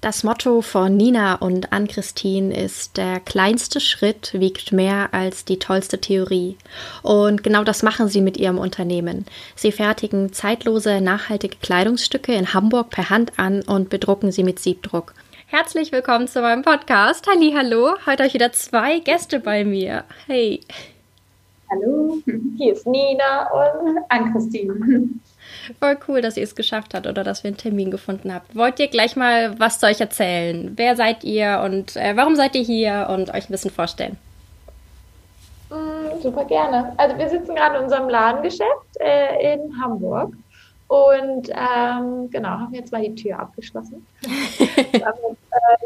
Das Motto von Nina und Ann-Christine ist, der kleinste Schritt wiegt mehr als die tollste Theorie. Und genau das machen sie mit ihrem Unternehmen. Sie fertigen zeitlose, nachhaltige Kleidungsstücke in Hamburg per Hand an und bedrucken sie mit Siebdruck. Herzlich willkommen zu meinem Podcast. Halli, hallo. Heute euch wieder zwei Gäste bei mir. Hey. Hallo, hier ist Nina und Ann-Christine. Voll cool, dass ihr es geschafft habt oder dass wir einen Termin gefunden habt. Wollt ihr gleich mal was zu euch erzählen? Wer seid ihr und äh, warum seid ihr hier und euch ein bisschen vorstellen? Mm, super gerne. Also wir sitzen gerade in unserem Ladengeschäft äh, in Hamburg und ähm, genau, haben jetzt mal die Tür abgeschlossen,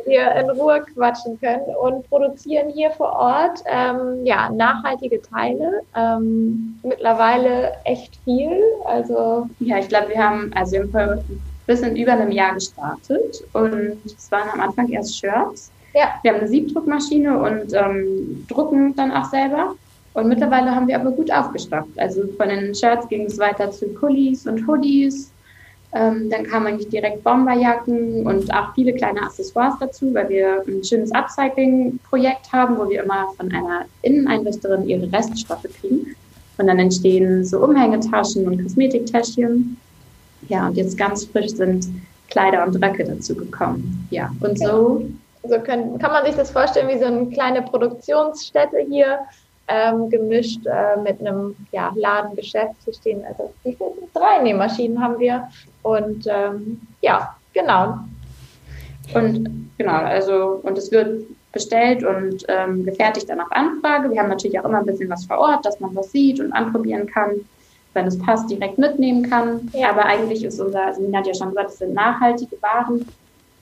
wir in Ruhe quatschen können und produzieren hier vor Ort ähm, ja, nachhaltige Teile. Ähm, mittlerweile echt viel. Also ja, ich glaube, wir haben also wir haben vor ein bisschen über einem Jahr gestartet und es waren am Anfang erst Shirts. Ja. Wir haben eine Siebdruckmaschine und ähm, drucken dann auch selber. Und mittlerweile haben wir aber gut aufgestockt. Also von den Shirts ging es weiter zu Pullis und Hoodies. Ähm, dann kamen eigentlich direkt Bomberjacken und auch viele kleine Accessoires dazu, weil wir ein schönes Upcycling-Projekt haben, wo wir immer von einer Inneneinrichterin ihre Reststoffe kriegen. Und dann entstehen so Umhängetaschen und Kosmetiktäschchen. Ja, und jetzt ganz frisch sind Kleider und Röcke dazu gekommen. Ja, und so. So können, kann man sich das vorstellen wie so eine kleine Produktionsstätte hier ähm, gemischt äh, mit einem ja, Ladengeschäft. Hier stehen also wie viele? drei Nähmaschinen haben wir. Und ähm, ja, genau. Und genau, also und es wird bestellt und ähm, gefertigt dann auf Anfrage. Wir haben natürlich auch immer ein bisschen was vor Ort, dass man was sieht und anprobieren kann, wenn es passt, direkt mitnehmen kann. Ja. Aber eigentlich ist unser, also Nina hat ja schon gesagt, es sind nachhaltige Waren.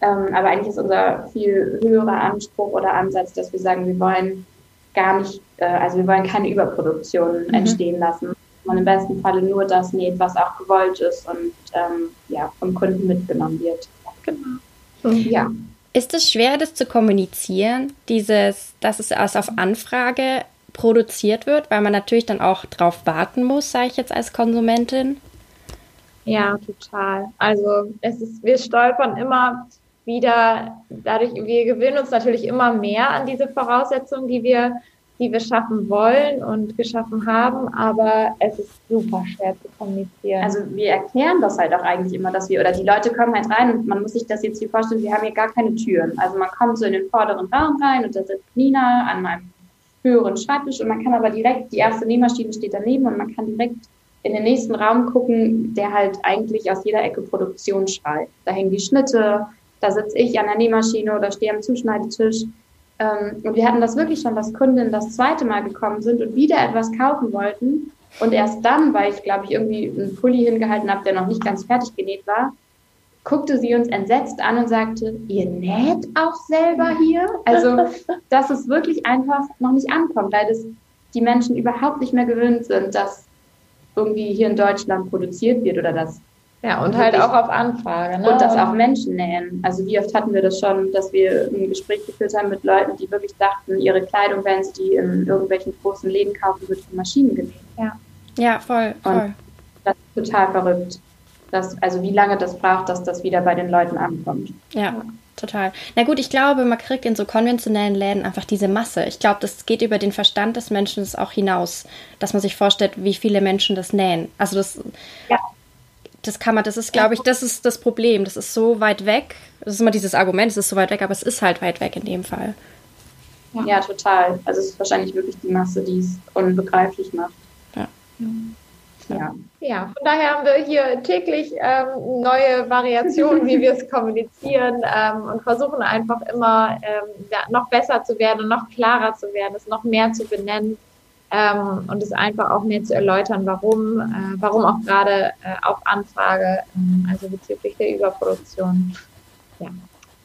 Ähm, aber eigentlich ist unser viel höherer Anspruch oder Ansatz, dass wir sagen, wir wollen gar nicht, äh, also wir wollen keine Überproduktion mhm. entstehen lassen. Man im besten Falle nur das näht, was auch gewollt ist und ähm, ja, vom Kunden mitgenommen wird. Genau. Mhm. Ja. Ist es schwer, das zu kommunizieren, dieses, dass es erst auf Anfrage produziert wird, weil man natürlich dann auch drauf warten muss, sage ich jetzt als Konsumentin? Ja, total. Also es ist, wir stolpern immer wieder, dadurch, wir gewöhnen uns natürlich immer mehr an diese Voraussetzungen, die wir, die wir schaffen wollen und geschaffen haben, aber es ist super schwer zu kommunizieren. Also wir erklären das halt auch eigentlich immer, dass wir, oder die Leute kommen halt rein und man muss sich das jetzt hier vorstellen, wir haben hier gar keine Türen. Also man kommt so in den vorderen Raum rein und da sitzt Nina an meinem höheren Schreibtisch und man kann aber direkt, die erste Nähmaschine steht daneben und man kann direkt in den nächsten Raum gucken, der halt eigentlich aus jeder Ecke Produktion schreit. Da hängen die Schnitte, da sitze ich an der Nähmaschine oder stehe am Zuschneidetisch. Ähm, und wir hatten das wirklich schon, dass Kundinnen das zweite Mal gekommen sind und wieder etwas kaufen wollten. Und erst dann, weil ich, glaube ich, irgendwie einen Pulli hingehalten habe, der noch nicht ganz fertig genäht war, guckte sie uns entsetzt an und sagte, ihr näht auch selber hier? Also, dass es wirklich einfach noch nicht ankommt, weil das die Menschen überhaupt nicht mehr gewöhnt sind, dass irgendwie hier in Deutschland produziert wird oder dass ja, und halt auch auf Anfrage. Ne? Und das auch Menschen nähen. Also wie oft hatten wir das schon, dass wir ein Gespräch geführt haben mit Leuten, die wirklich dachten, ihre Kleidung, wenn sie die in irgendwelchen großen Läden kaufen, wird von Maschinen genäht. Ja, ja voll, voll. Und das ist total verrückt. Dass, also wie lange das braucht, dass das wieder bei den Leuten ankommt. Ja, ja. total. Na gut, ich glaube, man kriegt in so konventionellen Läden einfach diese Masse. Ich glaube, das geht über den Verstand des Menschen auch hinaus, dass man sich vorstellt, wie viele Menschen das nähen. Also das... Ja das kann man, das ist, glaube ich, das ist das Problem. Das ist so weit weg. Das ist immer dieses Argument, es ist so weit weg, aber es ist halt weit weg in dem Fall. Ja, ja total. Also es ist wahrscheinlich wirklich die Masse, die es unbegreiflich macht. Ja. Ja. ja, von daher haben wir hier täglich ähm, neue Variationen, wie wir es kommunizieren ähm, und versuchen einfach immer ähm, ja, noch besser zu werden und noch klarer zu werden, es noch mehr zu benennen ähm, und es einfach auch mehr zu erläutern, warum, äh, warum auch gerade äh, auf Anfrage, äh, also bezüglich der Überproduktion. Ja.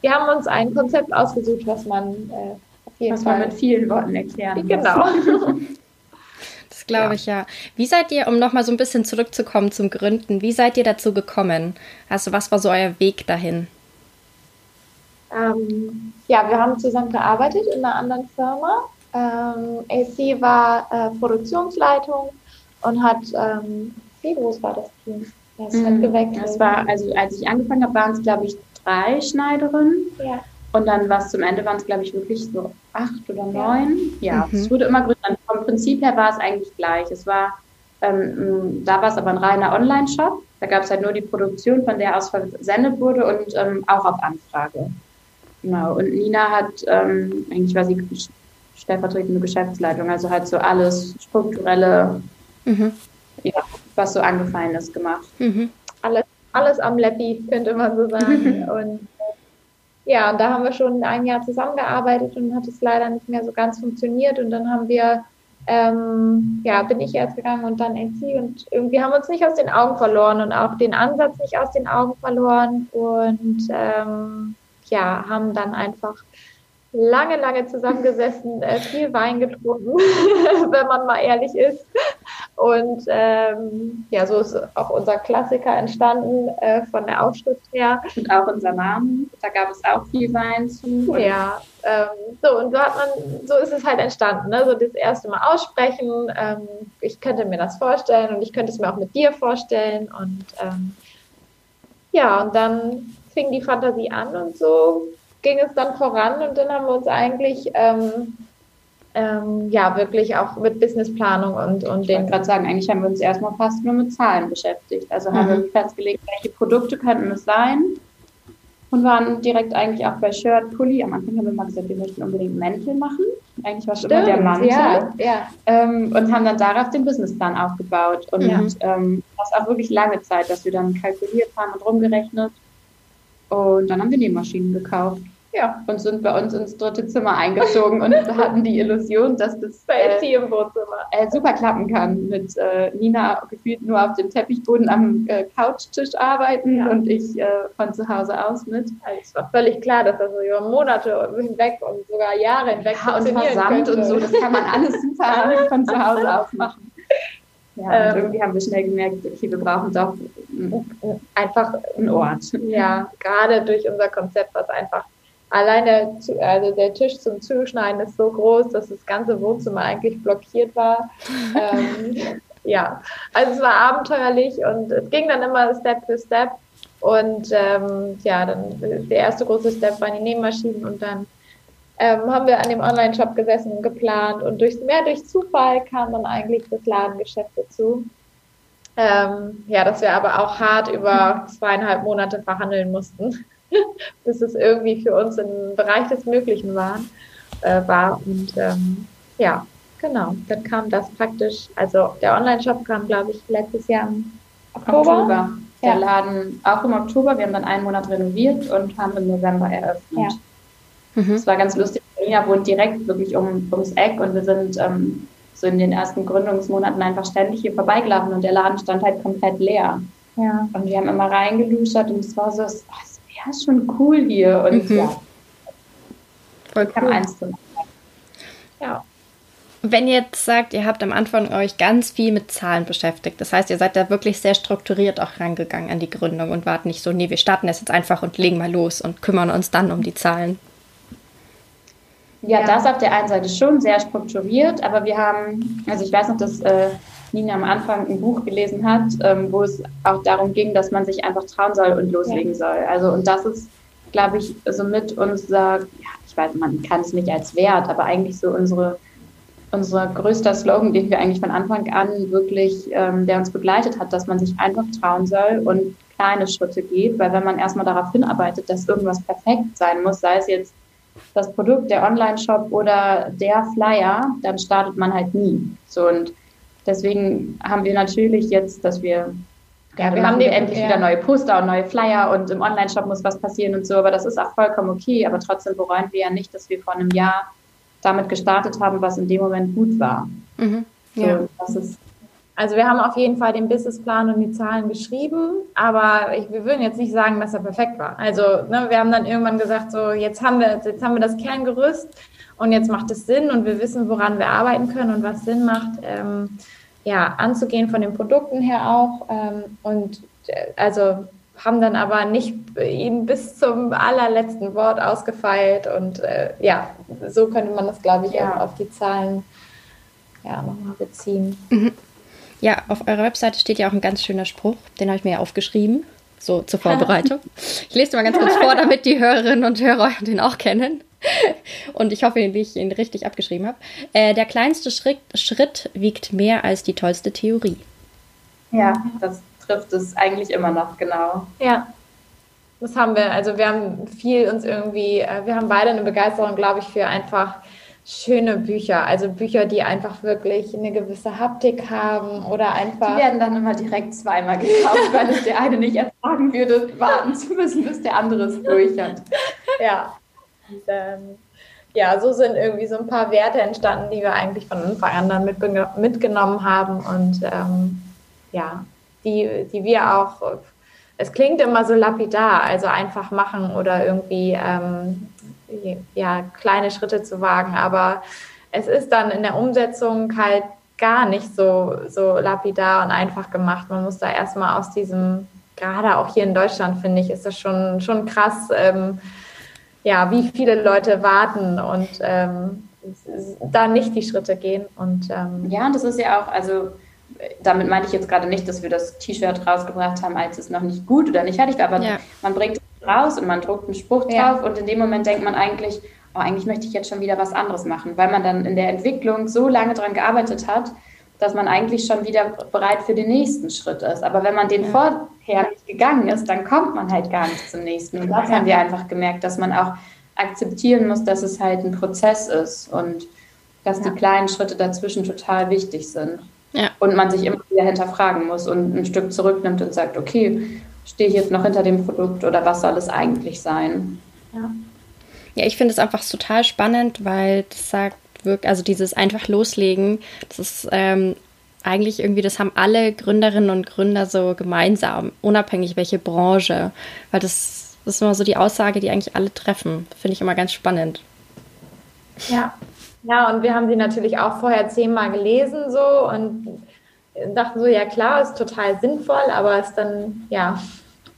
Wir haben uns ein Konzept ausgesucht, was man äh, auf jeden was Fall man mit vielen Worten erklären Genau. Das glaube ja. ich ja. Wie seid ihr, um nochmal so ein bisschen zurückzukommen zum Gründen, wie seid ihr dazu gekommen? Also was war so euer Weg dahin? Ähm, ja, wir haben zusammen gearbeitet in einer anderen Firma. Ähm, AC war äh, Produktionsleitung und hat, ähm, wie groß war das Team? Ja, es hat mhm. gewechselt. Es war, also als ich angefangen habe, waren es, glaube ich, drei Schneiderinnen. Ja. Und dann war es zum Ende, waren es, glaube ich, wirklich so acht oder neun. Ja, mhm. es wurde immer größer. Vom Prinzip her war es eigentlich gleich. Es war, ähm, da war es aber ein reiner Online-Shop. Da gab es halt nur die Produktion, von der aus versendet wurde und ähm, auch auf Anfrage. Genau. Und Nina hat, ähm, eigentlich war sie stellvertretende Geschäftsleitung, also halt so alles strukturelle, mhm. ja, was so angefallen ist, gemacht. Mhm. Alles, alles am Leppi, könnte man so sagen. und ja, und da haben wir schon ein Jahr zusammengearbeitet und hat es leider nicht mehr so ganz funktioniert. Und dann haben wir, ähm, ja, bin ich erst gegangen und dann NC und irgendwie haben wir uns nicht aus den Augen verloren und auch den Ansatz nicht aus den Augen verloren und ähm, ja, haben dann einfach lange, lange zusammengesessen, äh, viel Wein getrunken, wenn man mal ehrlich ist. Und ähm, ja, so ist auch unser Klassiker entstanden äh, von der Aufschrift her. Und auch unser Name, da gab es auch viel Wein zu. Ja, ähm, so und so hat man, so ist es halt entstanden. Ne? So das erste Mal aussprechen. Ähm, ich könnte mir das vorstellen und ich könnte es mir auch mit dir vorstellen. Und ähm, ja, und dann fing die Fantasie an und so ging es dann voran und dann haben wir uns eigentlich ähm, ähm, ja wirklich auch mit Businessplanung und, und ich den. gerade sagen, eigentlich haben wir uns erstmal fast nur mit Zahlen beschäftigt. Also mhm. haben wir festgelegt, welche Produkte könnten es sein und waren direkt eigentlich auch bei Shirt, Pulli. Am Anfang haben wir mal gesagt, wir möchten unbedingt Mäntel machen. Eigentlich war schon immer der Mantel. Ja, ja. Ähm, und haben dann darauf den Businessplan aufgebaut. Und ja. ähm, das auch wirklich lange Zeit, dass wir dann kalkuliert haben und rumgerechnet und dann haben wir Nähmaschinen gekauft. Ja. Und sind bei uns ins dritte Zimmer eingezogen und hatten die Illusion, dass das äh, im Wohnzimmer. Äh, super klappen kann. Mit äh, Nina gefühlt nur auf dem Teppichboden am äh, Couchtisch arbeiten ja. und ich äh, von zu Hause aus mit. Also es war völlig klar, dass das so über Monate hinweg und sogar Jahre hinweg ja, und Versand könnte. und so, das kann man alles super von zu Hause aus machen. Ja, ähm, und irgendwie haben wir schnell gemerkt, okay, wir brauchen doch einfach einen Ort. Ja, gerade durch unser Konzept, was einfach alleine, zu, also der Tisch zum Zuschneiden ist so groß, dass das ganze Wohnzimmer eigentlich blockiert war. ähm, ja, also es war abenteuerlich und es ging dann immer Step für Step. Und ähm, ja, dann der erste große Step waren die Nähmaschinen und dann ähm, haben wir an dem Online-Shop gesessen und geplant und durch, mehr durch Zufall kam dann eigentlich das Ladengeschäft dazu. Ähm, ja, dass wir aber auch hart über zweieinhalb Monate verhandeln mussten, bis es irgendwie für uns im Bereich des Möglichen war. Äh, war. Und ähm, ja, genau, dann kam das praktisch, also der Online-Shop kam, glaube ich, letztes Jahr im Oktober. Oktober. Der ja. Laden auch im Oktober, wir haben dann einen Monat renoviert und haben im November eröffnet. Ja. Mhm. war ganz lustig. Nina wohnt direkt wirklich um, ums Eck und wir sind ähm, so in den ersten Gründungsmonaten einfach ständig hier vorbeigelaufen und der Laden stand halt komplett leer. Ja. Und wir haben immer reingeluschert und es war so, es wäre schon cool hier. Und mhm. ja, voll cool. eins zu Ja. Wenn ihr jetzt sagt, ihr habt am Anfang euch ganz viel mit Zahlen beschäftigt, das heißt, ihr seid da wirklich sehr strukturiert auch rangegangen an die Gründung und wart nicht so, nee, wir starten das jetzt einfach und legen mal los und kümmern uns dann um die Zahlen. Ja, das auf der einen Seite schon sehr strukturiert, aber wir haben, also ich weiß noch, dass äh, Nina am Anfang ein Buch gelesen hat, ähm, wo es auch darum ging, dass man sich einfach trauen soll und loslegen ja. soll. Also und das ist, glaube ich, so mit unser, ja, ich weiß, man kann es nicht als Wert, aber eigentlich so unsere unser größter Slogan, den wir eigentlich von Anfang an wirklich, ähm, der uns begleitet hat, dass man sich einfach trauen soll und kleine Schritte geht, weil wenn man erstmal darauf hinarbeitet, dass irgendwas perfekt sein muss, sei es jetzt das Produkt, der Online-Shop oder der Flyer, dann startet man halt nie. So und deswegen haben wir natürlich jetzt, dass wir ja, wir haben wir endlich ja. wieder neue Poster und neue Flyer und im Online-Shop muss was passieren und so, aber das ist auch vollkommen okay. Aber trotzdem bereuen wir ja nicht, dass wir vor einem Jahr damit gestartet haben, was in dem Moment gut war. Mhm. Ja. So, das ist also wir haben auf jeden Fall den Businessplan und die Zahlen geschrieben, aber ich, wir würden jetzt nicht sagen, dass er perfekt war. Also ne, wir haben dann irgendwann gesagt, so jetzt haben wir jetzt haben wir das Kerngerüst und jetzt macht es Sinn und wir wissen, woran wir arbeiten können und was Sinn macht. Ähm, ja, anzugehen von den Produkten her auch. Ähm, und äh, also haben dann aber nicht ihn bis zum allerletzten Wort ausgefeilt. Und äh, ja, so könnte man das, glaube ich, ja. auch auf die Zahlen ja, nochmal beziehen. Mhm. Ja, auf eurer Webseite steht ja auch ein ganz schöner Spruch, den habe ich mir ja aufgeschrieben, so zur Vorbereitung. Ich lese mal ganz kurz vor, damit die Hörerinnen und Hörer den auch kennen. Und ich hoffe, dass ich ihn richtig abgeschrieben habe. Äh, der kleinste Schritt, Schritt wiegt mehr als die tollste Theorie. Ja, das trifft es eigentlich immer noch, genau. Ja. Das haben wir, also wir haben viel uns irgendwie, äh, wir haben beide eine Begeisterung, glaube ich, für einfach schöne Bücher, also Bücher, die einfach wirklich eine gewisse Haptik haben oder einfach. Die werden dann immer direkt zweimal gekauft, weil es der eine nicht ertragen würde, warten zu müssen, bis der andere es durch hat. Ja. Und, ähm, ja, so sind irgendwie so ein paar Werte entstanden, die wir eigentlich von Anfang an dann mit, mitgenommen haben und ähm, ja, die, die wir auch, es klingt immer so lapidar, also einfach machen oder irgendwie ähm, ja, kleine Schritte zu wagen. Aber es ist dann in der Umsetzung halt gar nicht so, so lapidar und einfach gemacht. Man muss da erstmal aus diesem, gerade auch hier in Deutschland, finde ich, ist das schon, schon krass, ähm, ja, wie viele Leute warten und ähm, da nicht die Schritte gehen. Und, ähm, ja, und das ist ja auch, also damit meine ich jetzt gerade nicht, dass wir das T-Shirt rausgebracht haben, als es noch nicht gut oder nicht fertig war, aber ja. man bringt raus und man druckt einen Spruch drauf ja. und in dem Moment denkt man eigentlich, oh, eigentlich möchte ich jetzt schon wieder was anderes machen, weil man dann in der Entwicklung so lange daran gearbeitet hat, dass man eigentlich schon wieder bereit für den nächsten Schritt ist. Aber wenn man den ja. vorher nicht gegangen ist, dann kommt man halt gar nicht zum nächsten. Und das haben wir einfach gemerkt, dass man auch akzeptieren muss, dass es halt ein Prozess ist und dass ja. die kleinen Schritte dazwischen total wichtig sind. Ja. Und man sich immer wieder hinterfragen muss und ein Stück zurücknimmt und sagt, okay, stehe ich jetzt noch hinter dem Produkt oder was soll es eigentlich sein? Ja, ja ich finde es einfach total spannend, weil das sagt wirklich, also dieses einfach loslegen, das ist ähm, eigentlich irgendwie, das haben alle Gründerinnen und Gründer so gemeinsam, unabhängig welche Branche, weil das, das ist immer so die Aussage, die eigentlich alle treffen. Finde ich immer ganz spannend. Ja, ja, und wir haben sie natürlich auch vorher zehnmal gelesen so und dachten so, ja klar, ist total sinnvoll, aber es dann, ja,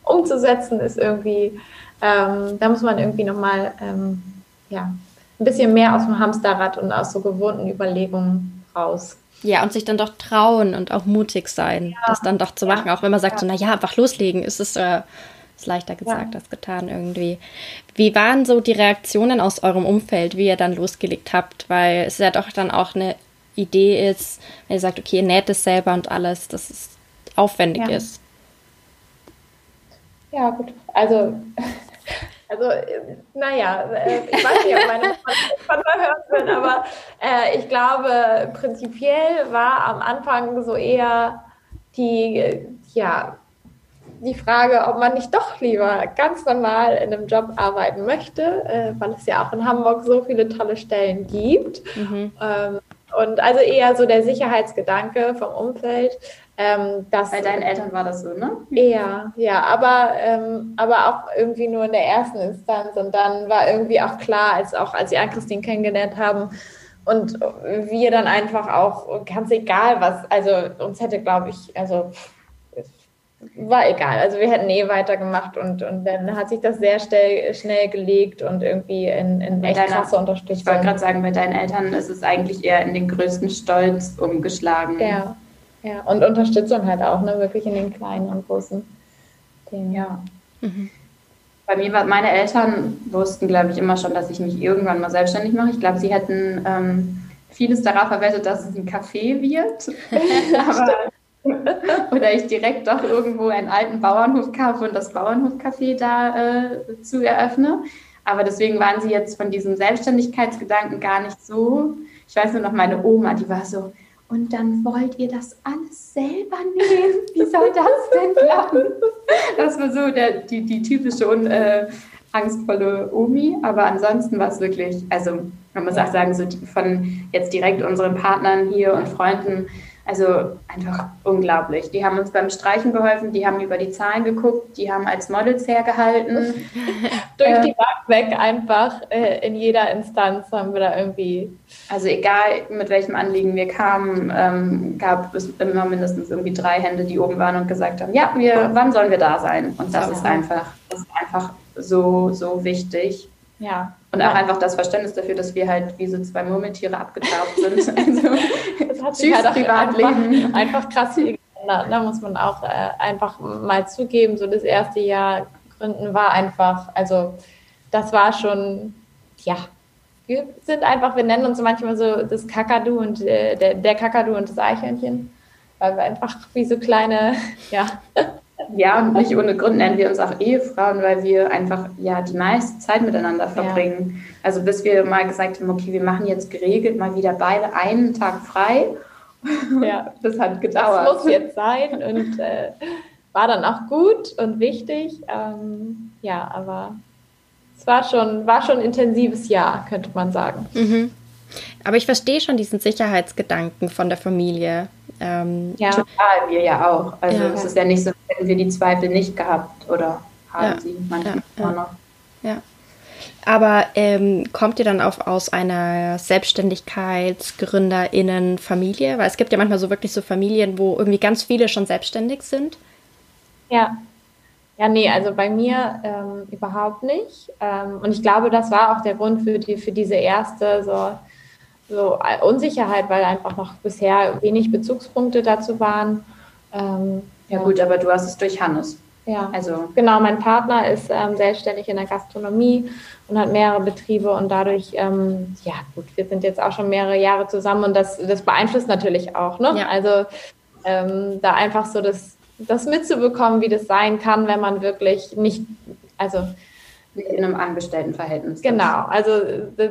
umzusetzen ist irgendwie, ähm, da muss man irgendwie nochmal, ähm, ja, ein bisschen mehr aus dem Hamsterrad und aus so gewohnten Überlegungen raus. Ja, und sich dann doch trauen und auch mutig sein, ja. das dann doch zu machen, ja. auch wenn man sagt, ja. so, naja, einfach loslegen, ist es äh, ist leichter gesagt als getan irgendwie. Wie waren so die Reaktionen aus eurem Umfeld, wie ihr dann losgelegt habt? Weil es ja doch dann auch eine Idee ist, wenn ihr sagt, okay, ihr näht es selber und alles, dass es aufwendig ja. ist. Ja, gut. Also, also naja, äh, ich weiß nicht, ob meine Vater hören will, aber äh, ich glaube, prinzipiell war am Anfang so eher die, ja, die Frage, ob man nicht doch lieber ganz normal in einem Job arbeiten möchte, äh, weil es ja auch in Hamburg so viele tolle Stellen gibt. Mhm. Ähm, und also eher so der Sicherheitsgedanke vom Umfeld. Ähm, dass, Bei deinen Eltern war das so, ne? Eher, ja, aber, ähm, aber auch irgendwie nur in der ersten Instanz. Und dann war irgendwie auch klar, als auch als sie Ann-Christine kennengelernt haben und wir dann einfach auch, ganz egal was, also uns hätte, glaube ich, also war egal. Also wir hätten eh weitergemacht und, und dann hat sich das sehr schnell, schnell gelegt und irgendwie in, in echt deiner, krasse Unterstützung. Ich wollte gerade sagen, bei deinen Eltern ist es eigentlich eher in den größten Stolz umgeschlagen. Ja, ja. Und Unterstützung halt auch, ne? Wirklich in den kleinen und großen Themen. Ja. Mhm. Bei mir war, meine Eltern wussten, glaube ich, immer schon, dass ich mich irgendwann mal selbstständig mache. Ich glaube, sie hätten ähm, vieles darauf verwettet, dass es ein Café wird. Aber oder ich direkt doch irgendwo einen alten Bauernhof kaufe und das Bauernhofcafé da äh, zu eröffne. Aber deswegen waren sie jetzt von diesem Selbstständigkeitsgedanken gar nicht so. Ich weiß nur noch, meine Oma, die war so, und dann wollt ihr das alles selber nehmen? Wie soll das denn klappen? Das war so der, die, die typische und äh, angstvolle Omi. Aber ansonsten war es wirklich, also man muss auch sagen, so von jetzt direkt unseren Partnern hier und Freunden, also einfach unglaublich. Die haben uns beim Streichen geholfen, die haben über die Zahlen geguckt, die haben als Models hergehalten. Durch äh, die Bank weg einfach äh, in jeder Instanz haben wir da irgendwie. Also egal mit welchem Anliegen wir kamen, ähm, gab es immer mindestens irgendwie drei Hände, die oben waren und gesagt haben, ja, wir, wann sollen wir da sein? Und das ist einfach, das ist einfach so, so wichtig. Ja. Und auch einfach das Verständnis dafür, dass wir halt wie so zwei Murmeltiere abgetaucht sind. Also, das hat sich halt Privatleben. Einfach, einfach krass viel geändert. Da muss man auch äh, einfach mal zugeben, so das erste Jahr gründen war einfach, also das war schon, ja, wir sind einfach, wir nennen uns manchmal so das Kakadu und äh, der, der Kakadu und das Eichhörnchen, weil wir einfach wie so kleine, ja, ja, und nicht ohne Grund nennen wir uns auch Ehefrauen, weil wir einfach ja die meiste Zeit miteinander verbringen. Ja. Also bis wir mal gesagt haben, okay, wir machen jetzt geregelt mal wieder beide einen Tag frei. Ja, das hat gedauert. Das muss jetzt sein und äh, war dann auch gut und wichtig. Ähm, ja, aber es war schon, war schon ein intensives Jahr, könnte man sagen. Mhm. Aber ich verstehe schon diesen Sicherheitsgedanken von der Familie. Ähm, ja, total, wir ja auch. Also ja. es ist ja nicht so, hätten wir die Zweifel nicht gehabt oder haben ja. sie manchmal ja. noch. Ja. Aber ähm, kommt ihr dann auch aus einer SelbstständigkeitsgründerInnen-Familie? Weil es gibt ja manchmal so wirklich so Familien, wo irgendwie ganz viele schon selbstständig sind. Ja. Ja, nee, also bei mir ähm, überhaupt nicht. Ähm, und ich glaube, das war auch der Grund für, die, für diese erste so so Unsicherheit, weil einfach noch bisher wenig Bezugspunkte dazu waren. Ähm, ja, ja, gut, aber du hast es durch Hannes. Ja, also genau, mein Partner ist ähm, selbstständig in der Gastronomie und hat mehrere Betriebe und dadurch, ähm, ja gut, wir sind jetzt auch schon mehrere Jahre zusammen und das, das beeinflusst natürlich auch. Ne? Ja. Also ähm, da einfach so das, das mitzubekommen, wie das sein kann, wenn man wirklich nicht, also in einem Angestelltenverhältnis. Genau, also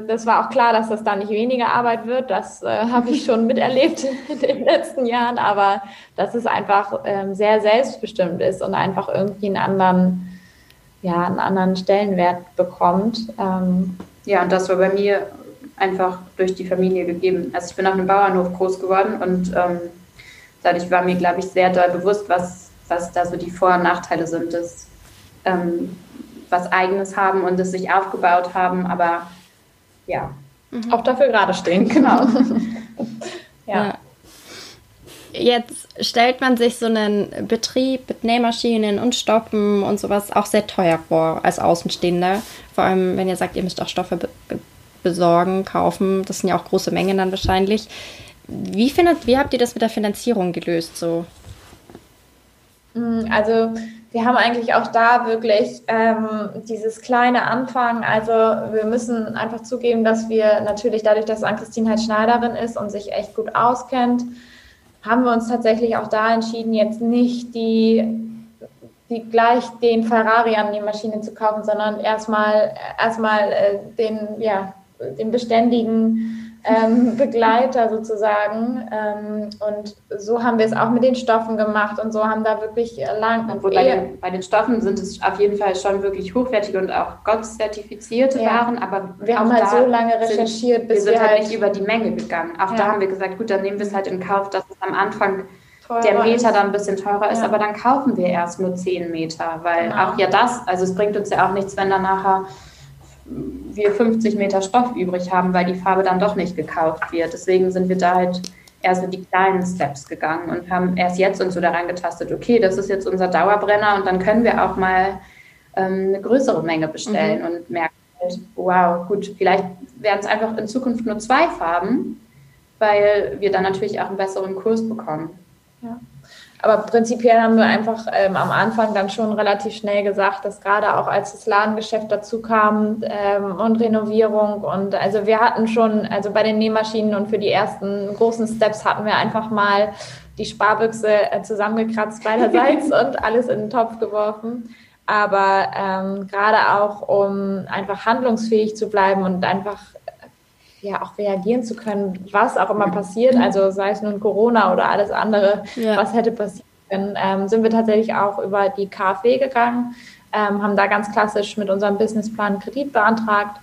das war auch klar, dass das da nicht weniger Arbeit wird. Das äh, habe ich schon miterlebt in den letzten Jahren, aber dass es einfach ähm, sehr selbstbestimmt ist und einfach irgendwie einen anderen, ja, einen anderen Stellenwert bekommt. Ähm, ja, und das war bei mir einfach durch die Familie gegeben. Also ich bin auf einem Bauernhof groß geworden und ähm, dadurch war mir, glaube ich, sehr doll bewusst, was, was da so die Vor- und Nachteile sind des was Eigenes haben und es sich aufgebaut haben, aber ja. Mhm. Auch dafür gerade stehen, genau. ja. ja. Jetzt stellt man sich so einen Betrieb mit Nähmaschinen und Stoffen und sowas auch sehr teuer vor als Außenstehender. Vor allem, wenn ihr sagt, ihr müsst auch Stoffe be besorgen, kaufen. Das sind ja auch große Mengen dann wahrscheinlich. Wie, findet, wie habt ihr das mit der Finanzierung gelöst so? Mm, also wir haben eigentlich auch da wirklich ähm, dieses kleine Anfangen. Also wir müssen einfach zugeben, dass wir natürlich dadurch, dass Ann-Christine halt Schneiderin ist und sich echt gut auskennt, haben wir uns tatsächlich auch da entschieden, jetzt nicht die, die gleich den Ferrari an die Maschine zu kaufen, sondern erstmal erstmal äh, den, ja, den beständigen ähm, Begleiter sozusagen. Ähm, und so haben wir es auch mit den Stoffen gemacht und so haben da wirklich lang. Und bei, den, bei den Stoffen sind es auf jeden Fall schon wirklich hochwertige und auch Gott-zertifizierte ja. Waren, aber wir haben halt so lange recherchiert, sind, bis wir sind halt, halt nicht über die Menge gegangen. Auch ja. da haben wir gesagt, gut, dann nehmen wir es halt in Kauf, dass es am Anfang der Meter dann ein bisschen teurer ist, ja. aber dann kaufen wir erst nur 10 Meter, weil genau. auch ja das, also es bringt uns ja auch nichts, wenn dann nachher wir 50 Meter Stoff übrig haben, weil die Farbe dann doch nicht gekauft wird. Deswegen sind wir da halt eher so die kleinen Steps gegangen und haben erst jetzt uns so daran getastet, okay, das ist jetzt unser Dauerbrenner und dann können wir auch mal ähm, eine größere Menge bestellen mhm. und merken halt, wow, gut, vielleicht werden es einfach in Zukunft nur zwei Farben, weil wir dann natürlich auch einen besseren Kurs bekommen. Ja. Aber prinzipiell haben wir einfach ähm, am Anfang dann schon relativ schnell gesagt, dass gerade auch als das Ladengeschäft dazu kam ähm, und Renovierung und also wir hatten schon, also bei den Nähmaschinen und für die ersten großen Steps hatten wir einfach mal die Sparbüchse äh, zusammengekratzt beiderseits und alles in den Topf geworfen. Aber ähm, gerade auch, um einfach handlungsfähig zu bleiben und einfach ja auch reagieren zu können, was auch immer passiert, also sei es nun Corona oder alles andere, ja. was hätte passieren können, ähm, sind wir tatsächlich auch über die KfW gegangen, ähm, haben da ganz klassisch mit unserem Businessplan Kredit beantragt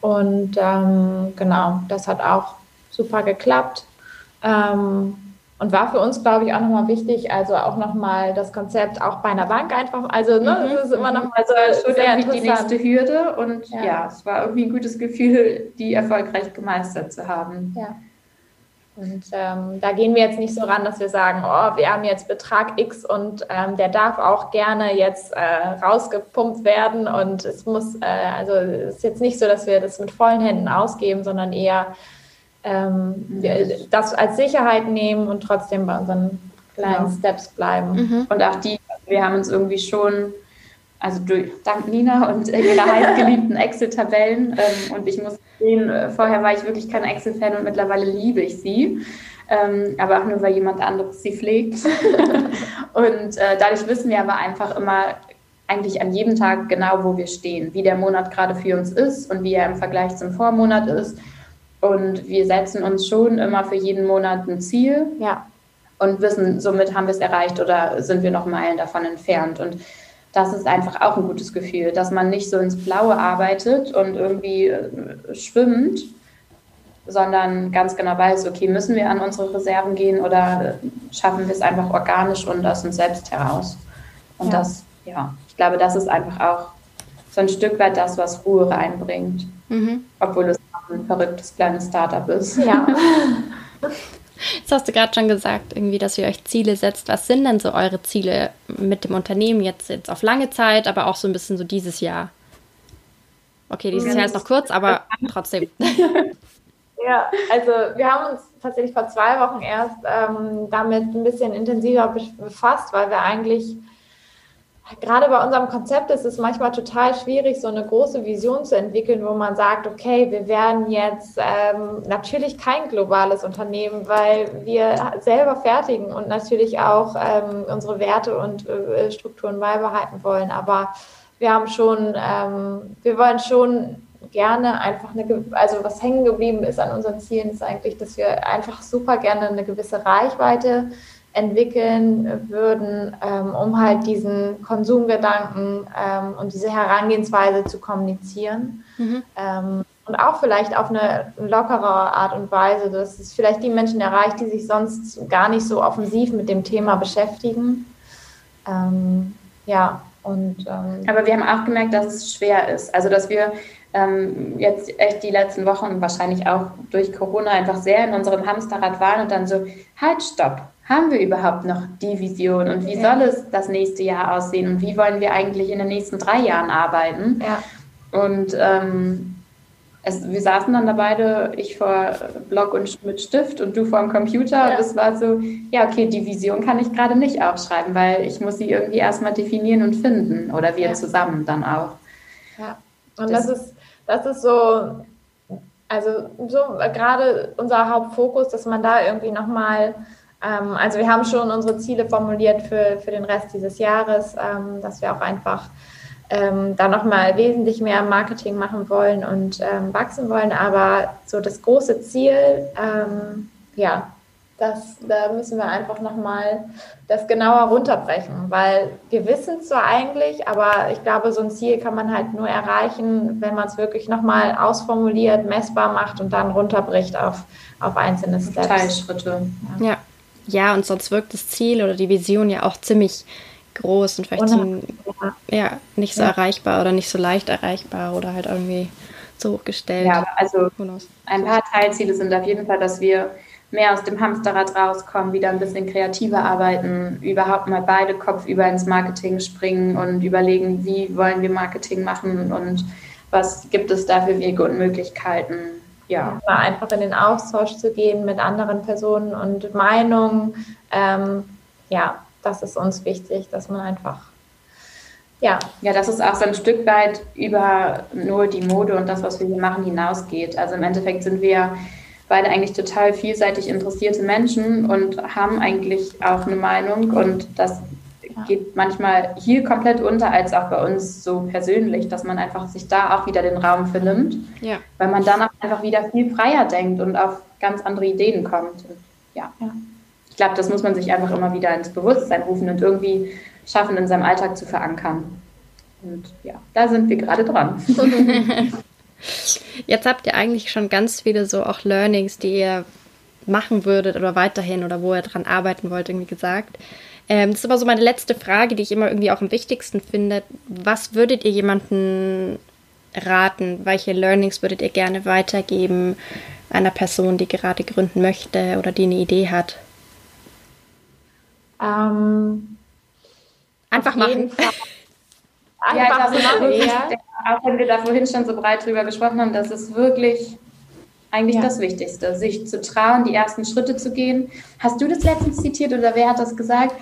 und ähm, genau, das hat auch super geklappt. Und war für uns, glaube ich, auch nochmal wichtig, also auch nochmal das Konzept auch bei einer Bank einfach, also ne, mhm. das ist immer nochmal so also sehr die nächste Hürde und ja. ja. es war irgendwie ein gutes Gefühl, die erfolgreich gemeistert zu haben. Ja. Und ähm, da gehen wir jetzt nicht so ran, dass wir sagen, oh, wir haben jetzt Betrag X und ähm, der darf auch gerne jetzt äh, rausgepumpt werden und es muss, äh, also es ist jetzt nicht so, dass wir das mit vollen Händen ausgeben, sondern eher ähm, wir das als Sicherheit nehmen und trotzdem bei unseren kleinen ja. Steps bleiben. Mhm. Und auch die, wir haben uns irgendwie schon also durch, dank Nina und ihrer heißgeliebten Excel-Tabellen. Ähm, und ich muss sehen, äh, vorher war ich wirklich kein Excel-Fan und mittlerweile liebe ich sie. Ähm, aber auch nur, weil jemand anderes sie pflegt. und äh, dadurch wissen wir aber einfach immer eigentlich an jedem Tag genau, wo wir stehen, wie der Monat gerade für uns ist und wie er im Vergleich zum Vormonat ist. Und wir setzen uns schon immer für jeden Monat ein Ziel. Ja. Und wissen, somit haben wir es erreicht oder sind wir noch Meilen davon entfernt. Und das ist einfach auch ein gutes Gefühl, dass man nicht so ins Blaue arbeitet und irgendwie äh, schwimmt, sondern ganz genau weiß, okay, müssen wir an unsere Reserven gehen oder äh, schaffen wir es einfach organisch und aus uns selbst heraus. Und ja. das, ja, ich glaube, das ist einfach auch so ein Stück weit das, was Ruhe reinbringt, mhm. obwohl es ein verrücktes kleines Startup ist. Ja. Jetzt hast du gerade schon gesagt, irgendwie, dass ihr euch Ziele setzt. Was sind denn so eure Ziele mit dem Unternehmen jetzt, jetzt auf lange Zeit, aber auch so ein bisschen so dieses Jahr? Okay, dieses Jahr ist noch kurz, aber trotzdem. Ja, also wir haben uns tatsächlich vor zwei Wochen erst ähm, damit ein bisschen intensiver befasst, weil wir eigentlich gerade bei unserem Konzept ist es manchmal total schwierig, so eine große Vision zu entwickeln, wo man sagt, okay, wir werden jetzt ähm, natürlich kein globales Unternehmen, weil wir selber fertigen und natürlich auch ähm, unsere Werte und äh, Strukturen beibehalten wollen. Aber wir haben schon, ähm, wir wollen schon gerne einfach eine, also was hängen geblieben ist an unseren Zielen, ist eigentlich, dass wir einfach super gerne eine gewisse Reichweite entwickeln würden, ähm, um halt diesen Konsumgedanken ähm, und diese Herangehensweise zu kommunizieren. Mhm. Ähm, und auch vielleicht auf eine lockere Art und Weise, dass es vielleicht die Menschen erreicht, die sich sonst gar nicht so offensiv mit dem Thema beschäftigen. Ähm, ja, und. Ähm, Aber wir haben auch gemerkt, dass es schwer ist. Also, dass wir ähm, jetzt echt die letzten Wochen wahrscheinlich auch durch Corona einfach sehr in unserem Hamsterrad waren und dann so, halt, stopp haben wir überhaupt noch die Vision und wie ja. soll es das nächste Jahr aussehen und wie wollen wir eigentlich in den nächsten drei Jahren arbeiten? Ja. Und ähm, es, wir saßen dann da beide, ich vor Block und mit Stift und du vor dem Computer. Ja. Und es war so, ja, okay, die Vision kann ich gerade nicht aufschreiben, weil ich muss sie irgendwie erstmal definieren und finden. Oder wir ja. zusammen dann auch. Ja, und das, das ist, das ist so, also so gerade unser Hauptfokus, dass man da irgendwie nochmal also wir haben schon unsere Ziele formuliert für, für den Rest dieses Jahres, ähm, dass wir auch einfach ähm, da nochmal wesentlich mehr Marketing machen wollen und ähm, wachsen wollen. Aber so das große Ziel, ähm, ja, das, da müssen wir einfach nochmal das genauer runterbrechen, weil wir wissen zwar eigentlich, aber ich glaube, so ein Ziel kann man halt nur erreichen, wenn man es wirklich nochmal ausformuliert, messbar macht und dann runterbricht auf, auf einzelne Steps. Teilschritte. Ja. ja. Ja, und sonst wirkt das Ziel oder die Vision ja auch ziemlich groß und vielleicht so, ja, nicht so ja. erreichbar oder nicht so leicht erreichbar oder halt irgendwie so hochgestellt. Ja, also ein paar Teilziele sind auf jeden Fall, dass wir mehr aus dem Hamsterrad rauskommen, wieder ein bisschen kreativer arbeiten, überhaupt mal beide kopfüber ins Marketing springen und überlegen, wie wollen wir Marketing machen und was gibt es da für Wege und Möglichkeiten ja. einfach in den Austausch zu gehen mit anderen Personen und Meinungen. Ähm, ja, das ist uns wichtig, dass man einfach ja. Ja, dass es auch so ein Stück weit über nur die Mode und das, was wir hier machen, hinausgeht. Also im Endeffekt sind wir beide eigentlich total vielseitig interessierte Menschen und haben eigentlich auch eine Meinung und das geht manchmal hier komplett unter, als auch bei uns so persönlich, dass man einfach sich da auch wieder den Raum für nimmt, ja. weil man dann auch einfach wieder viel freier denkt und auf ganz andere Ideen kommt. Und ja. ja. Ich glaube, das muss man sich einfach immer wieder ins Bewusstsein rufen und irgendwie schaffen, in seinem Alltag zu verankern. Und ja, da sind wir gerade dran. Jetzt habt ihr eigentlich schon ganz viele so auch Learnings, die ihr machen würdet oder weiterhin oder wo ihr dran arbeiten wollt, irgendwie gesagt. Ähm, das ist aber so meine letzte Frage, die ich immer irgendwie auch am wichtigsten finde. Was würdet ihr jemanden raten? Welche Learnings würdet ihr gerne weitergeben einer Person, die gerade gründen möchte oder die eine Idee hat? Ähm, Einfach machen. Einfach ja, machen, ja. Auch wenn wir da vorhin schon so breit drüber gesprochen haben, das ist wirklich eigentlich ja. das Wichtigste, sich zu trauen, die ersten Schritte zu gehen. Hast du das letztens zitiert oder wer hat das gesagt?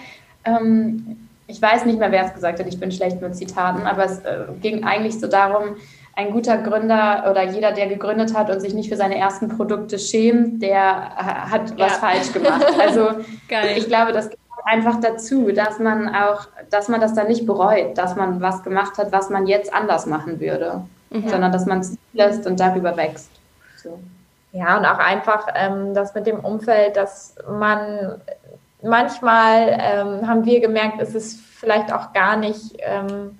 Ähm, ich weiß nicht mehr, wer es gesagt hat, ich bin schlecht mit Zitaten, aber es äh, ging eigentlich so darum, ein guter Gründer oder jeder, der gegründet hat und sich nicht für seine ersten Produkte schämt, der hat was ja. falsch gemacht. Also ich glaube, das gehört einfach dazu, dass man auch, dass man das dann nicht bereut, dass man was gemacht hat, was man jetzt anders machen würde, mhm. sondern dass man es lässt und darüber wächst. So. Ja, und auch einfach ähm, das mit dem Umfeld, dass man manchmal ähm, haben wir gemerkt, ist es vielleicht auch gar nicht ähm,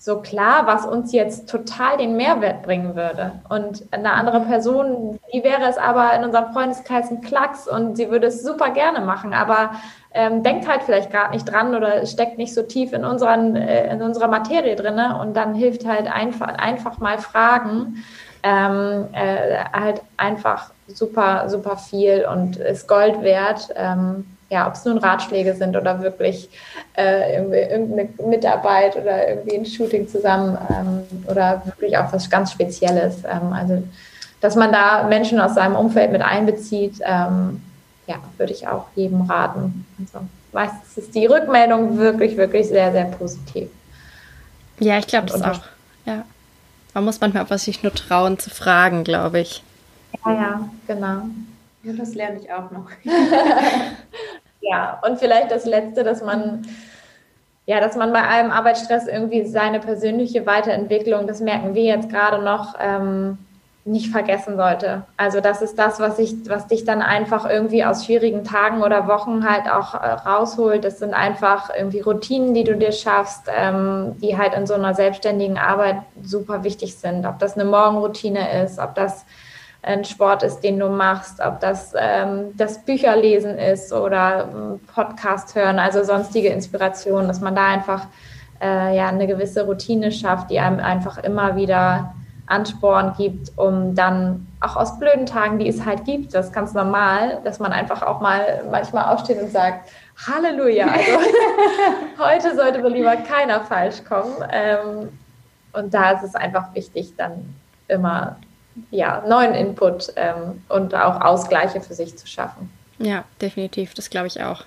so klar, was uns jetzt total den Mehrwert bringen würde. Und eine andere Person, die wäre es aber in unserem Freundeskreis ein Klacks und sie würde es super gerne machen, aber ähm, denkt halt vielleicht gerade nicht dran oder steckt nicht so tief in, unseren, äh, in unserer Materie drin. Und dann hilft halt einfach, einfach mal fragen ähm, äh, halt einfach super, super viel und ist Gold wert. Ähm, ja, ob es nun Ratschläge sind oder wirklich äh, irgendeine Mitarbeit oder irgendwie ein Shooting zusammen ähm, oder wirklich auch was ganz Spezielles. Ähm, also, dass man da Menschen aus seinem Umfeld mit einbezieht, ähm, ja, würde ich auch jedem raten. Also, meistens ist die Rückmeldung wirklich, wirklich sehr, sehr positiv. Ja, ich glaube das auch. Ja. Man muss manchmal einfach sich nur trauen zu fragen, glaube ich. Ja, ja, genau. Ja, das lerne ich auch noch. ja, und vielleicht das Letzte, dass man, ja, dass man bei allem Arbeitsstress irgendwie seine persönliche Weiterentwicklung, das merken wir jetzt gerade noch, ähm, nicht vergessen sollte. Also das ist das, was ich, was dich dann einfach irgendwie aus schwierigen Tagen oder Wochen halt auch äh, rausholt. Das sind einfach irgendwie Routinen, die du dir schaffst, ähm, die halt in so einer selbstständigen Arbeit super wichtig sind. Ob das eine Morgenroutine ist, ob das ein Sport ist, den du machst, ob das ähm, das Bücherlesen ist oder ähm, Podcast hören, also sonstige Inspirationen, dass man da einfach äh, ja eine gewisse Routine schafft, die einem einfach immer wieder Ansporn gibt, um dann auch aus blöden Tagen, die es halt gibt, das ist ganz normal, dass man einfach auch mal manchmal aufsteht und sagt, Halleluja, also heute sollte mir lieber keiner falsch kommen. Ähm, und da ist es einfach wichtig, dann immer ja, neuen Input ähm, und auch Ausgleiche für sich zu schaffen. Ja, definitiv, das glaube ich auch.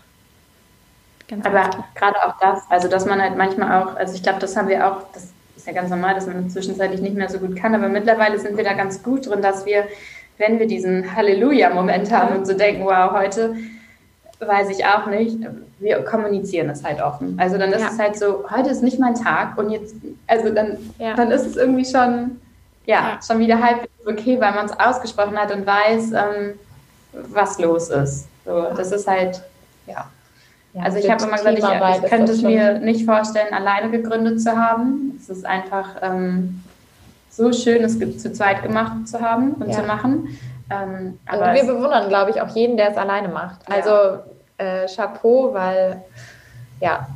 Ganz Aber gerade auch das, also dass man halt manchmal auch, also ich glaube, das haben wir auch, das ist ja ganz normal, dass man zwischenzeitlich nicht mehr so gut kann, aber mittlerweile sind wir da ganz gut drin, dass wir, wenn wir diesen Halleluja-Moment haben und so denken, wow, heute weiß ich auch nicht, wir kommunizieren es halt offen. Also dann ist ja. es halt so, heute ist nicht mein Tag und jetzt, also dann, ja. dann ist es irgendwie schon, ja, ja. schon wieder halb okay, weil man es ausgesprochen hat und weiß, ähm, was los ist. So, das ist halt, ja. Ja, also ich habe immer gesagt, ich, ich könnte es mir nicht vorstellen, alleine gegründet zu haben. Es ist einfach ähm, so schön, es zu zweit gemacht zu haben und ja. zu machen. Ähm, also wir bewundern, glaube ich, auch jeden, der es alleine macht. Also äh, Chapeau, weil ja.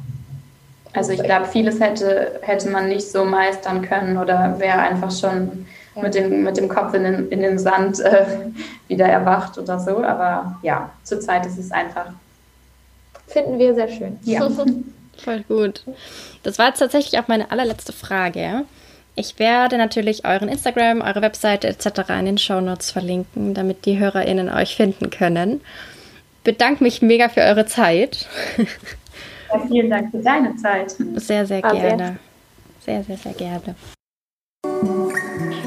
Also ich glaube, vieles hätte, hätte man nicht so meistern können oder wäre einfach schon ja. mit, dem, mit dem Kopf in den, in den Sand äh, wieder erwacht oder so. Aber ja, zurzeit ist es einfach Finden wir sehr schön. Ja. Voll gut. Das war jetzt tatsächlich auch meine allerletzte Frage. Ich werde natürlich euren Instagram, eure Webseite etc. in den Show Notes verlinken, damit die HörerInnen euch finden können. Bedanke mich mega für eure Zeit. Ja, vielen Dank für deine Zeit. Sehr, sehr gerne. Sehr, sehr, sehr gerne.